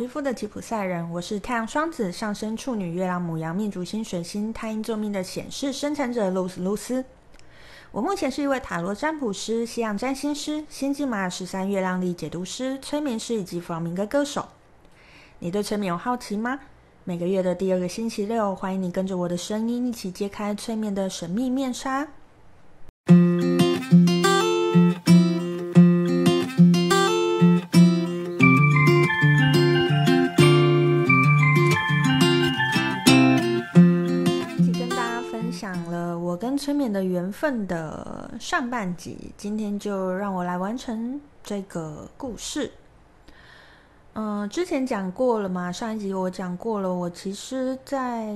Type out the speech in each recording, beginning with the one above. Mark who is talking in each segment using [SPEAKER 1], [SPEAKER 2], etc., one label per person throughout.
[SPEAKER 1] 皮肤的吉普赛人，我是太阳双子上升处女月亮母羊命主星水星太阴坐命的显示生产者露丝露丝。我目前是一位塔罗占卜师、西洋占星师、星际玛雅十三月亮历解读师、催眠师以及弗朗明哥歌手。你对催眠有好奇吗？每个月的第二个星期六，欢迎你跟着我的声音一起揭开催眠的神秘面纱。缘分的上半集，今天就让我来完成这个故事。嗯、之前讲过了嘛，上一集我讲过了。我其实在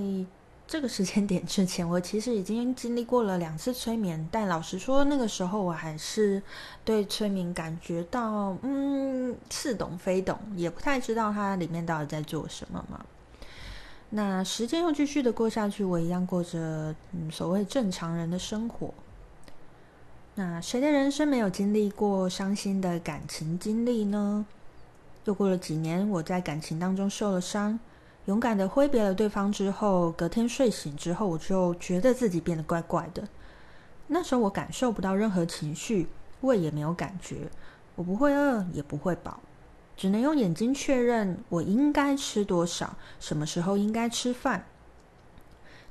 [SPEAKER 1] 这个时间点之前，我其实已经经历过了两次催眠，但老实说，那个时候我还是对催眠感觉到嗯似懂非懂，也不太知道它里面到底在做什么嘛。那时间又继续的过下去，我一样过着嗯所谓正常人的生活。那谁的人生没有经历过伤心的感情经历呢？又过了几年，我在感情当中受了伤，勇敢的挥别了对方之后，隔天睡醒之后，我就觉得自己变得怪怪的。那时候我感受不到任何情绪，胃也没有感觉，我不会饿，也不会饱。只能用眼睛确认我应该吃多少，什么时候应该吃饭。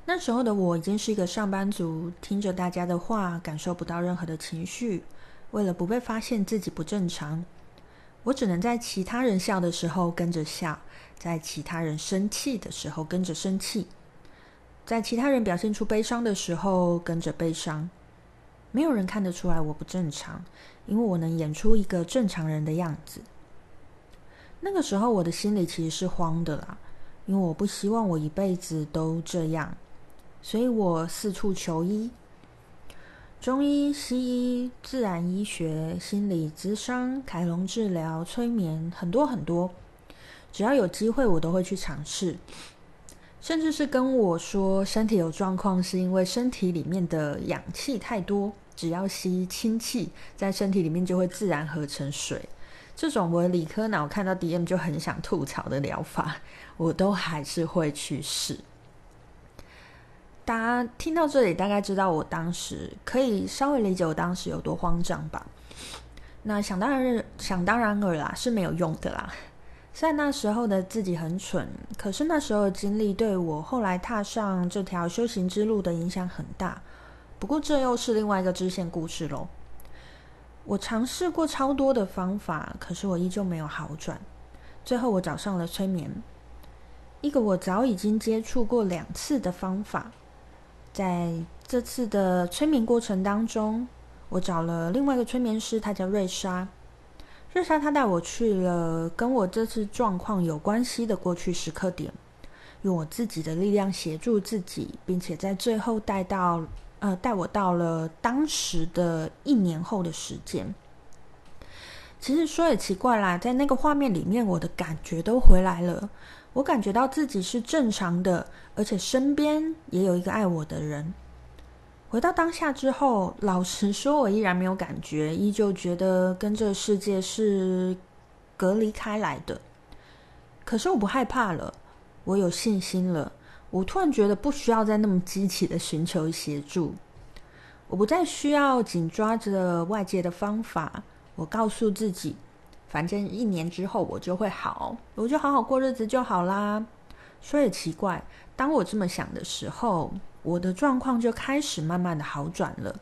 [SPEAKER 1] 那时候的我已经是一个上班族，听着大家的话，感受不到任何的情绪。为了不被发现自己不正常，我只能在其他人笑的时候跟着笑，在其他人生气的时候跟着生气，在其他人表现出悲伤的时候跟着悲伤。没有人看得出来我不正常，因为我能演出一个正常人的样子。那个时候，我的心里其实是慌的啦，因为我不希望我一辈子都这样，所以我四处求医，中医、西医、自然医学、心理咨商、凯龙治疗、催眠，很多很多，只要有机会，我都会去尝试，甚至是跟我说身体有状况，是因为身体里面的氧气太多，只要吸氢气，在身体里面就会自然合成水。这种我理科脑看到 DM 就很想吐槽的疗法，我都还是会去试。大家听到这里，大概知道我当时可以稍微理解我当时有多慌张吧？那想当然，想当然尔啦，是没有用的啦。虽然那时候的自己很蠢，可是那时候的经历对我后来踏上这条修行之路的影响很大。不过这又是另外一个支线故事喽。我尝试过超多的方法，可是我依旧没有好转。最后，我找上了催眠，一个我早已经接触过两次的方法。在这次的催眠过程当中，我找了另外一个催眠师，他叫瑞莎。瑞莎她带我去了跟我这次状况有关系的过去时刻点，用我自己的力量协助自己，并且在最后带到。呃，带我到了当时的一年后的时间。其实说也奇怪啦，在那个画面里面，我的感觉都回来了。我感觉到自己是正常的，而且身边也有一个爱我的人。回到当下之后，老实说，我依然没有感觉，依旧觉得跟这个世界是隔离开来的。可是我不害怕了，我有信心了。我突然觉得不需要再那么积极的寻求协助，我不再需要紧抓着外界的方法。我告诉自己，反正一年之后我就会好，我就好好过日子就好啦。说也奇怪，当我这么想的时候，我的状况就开始慢慢的好转了。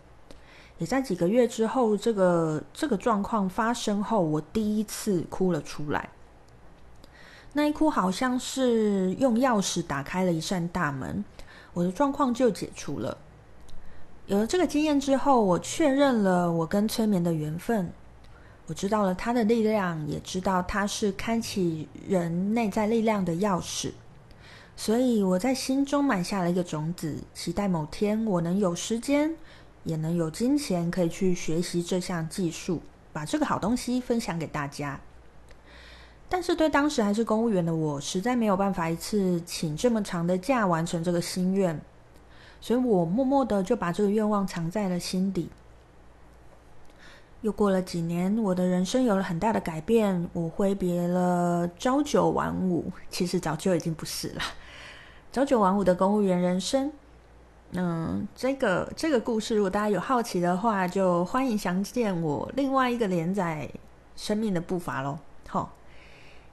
[SPEAKER 1] 也在几个月之后，这个这个状况发生后，我第一次哭了出来。那一哭好像是用钥匙打开了一扇大门，我的状况就解除了。有了这个经验之后，我确认了我跟催眠的缘分，我知道了他的力量，也知道他是开启人内在力量的钥匙，所以我在心中埋下了一个种子，期待某天我能有时间，也能有金钱，可以去学习这项技术，把这个好东西分享给大家。但是对当时还是公务员的我，实在没有办法一次请这么长的假完成这个心愿，所以我默默的就把这个愿望藏在了心底。又过了几年，我的人生有了很大的改变，我挥别了朝九晚五，其实早就已经不是了。朝九晚五的公务员人生，嗯，这个这个故事，如果大家有好奇的话，就欢迎详见我另外一个连载《生命的步伐》喽。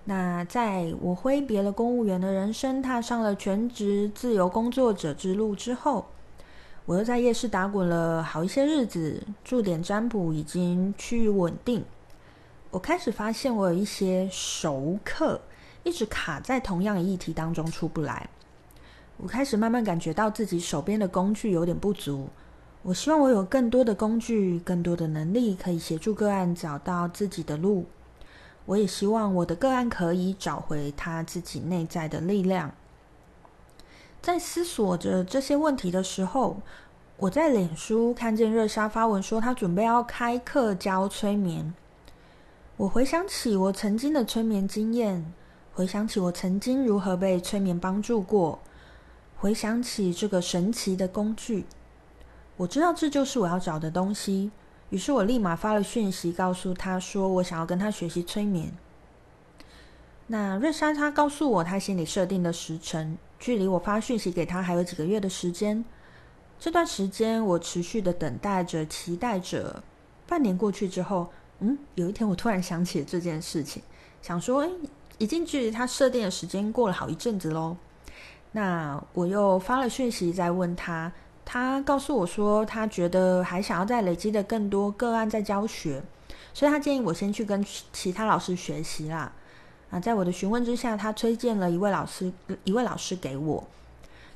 [SPEAKER 1] 那在我挥别了公务员的人生，踏上了全职自由工作者之路之后。我又在夜市打滚了好一些日子，驻点占卜已经趋于稳定。我开始发现，我有一些熟客一直卡在同样的议题当中出不来。我开始慢慢感觉到自己手边的工具有点不足。我希望我有更多的工具，更多的能力，可以协助个案找到自己的路。我也希望我的个案可以找回他自己内在的力量。在思索着这些问题的时候，我在脸书看见热莎发文说，她准备要开课教催眠。我回想起我曾经的催眠经验，回想起我曾经如何被催眠帮助过，回想起这个神奇的工具，我知道这就是我要找的东西。于是我立马发了讯息告诉他说，我想要跟他学习催眠。那瑞莎她告诉我，她心里设定的时程。距离我发讯息给他还有几个月的时间，这段时间我持续的等待着、期待着。半年过去之后，嗯，有一天我突然想起了这件事情，想说，诶，已经距离他设定的时间过了好一阵子喽。那我又发了讯息再问他，他告诉我说，他觉得还想要再累积的更多个案在教学，所以他建议我先去跟其他老师学习啦。啊，在我的询问之下，他推荐了一位老师，一位老师给我。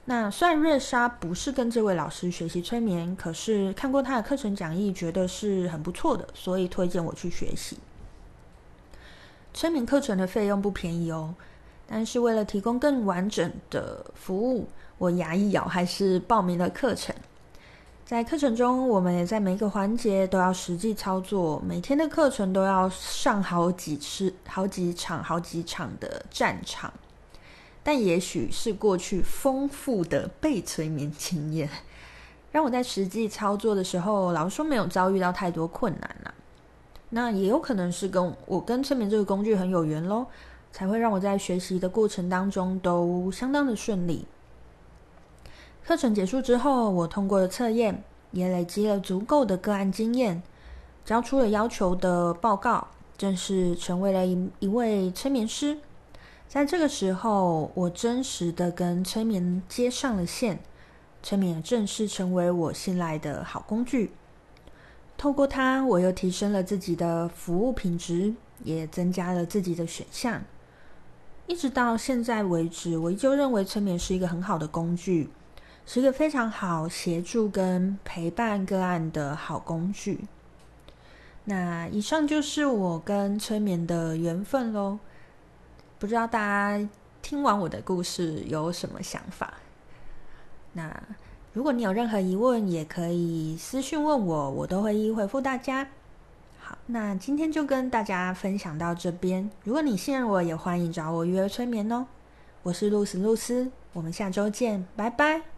[SPEAKER 1] 那虽然瑞莎不是跟这位老师学习催眠，可是看过他的课程讲义，觉得是很不错的，所以推荐我去学习。催眠课程的费用不便宜哦，但是为了提供更完整的服务，我牙一咬，还是报名了课程。在课程中，我们也在每个环节都要实际操作，每天的课程都要上好几次、好几场、好几场的战场。但也许是过去丰富的被催眠经验，让我在实际操作的时候，老实说没有遭遇到太多困难了。那也有可能是跟我跟催眠这个工具很有缘喽，才会让我在学习的过程当中都相当的顺利。课程结束之后，我通过了测验，也累积了足够的个案经验，交出了要求的报告，正式成为了一一位催眠师。在这个时候，我真实的跟催眠接上了线，催眠正式成为我信赖的好工具。透过它，我又提升了自己的服务品质，也增加了自己的选项。一直到现在为止，我依旧认为催眠是一个很好的工具。是一个非常好协助跟陪伴个案的好工具。那以上就是我跟催眠的缘分喽。不知道大家听完我的故事有什么想法？那如果你有任何疑问，也可以私讯问我，我都会一一回复大家。好，那今天就跟大家分享到这边。如果你信任我，也欢迎找我约催眠哦。我是露丝露丝，我们下周见，拜拜。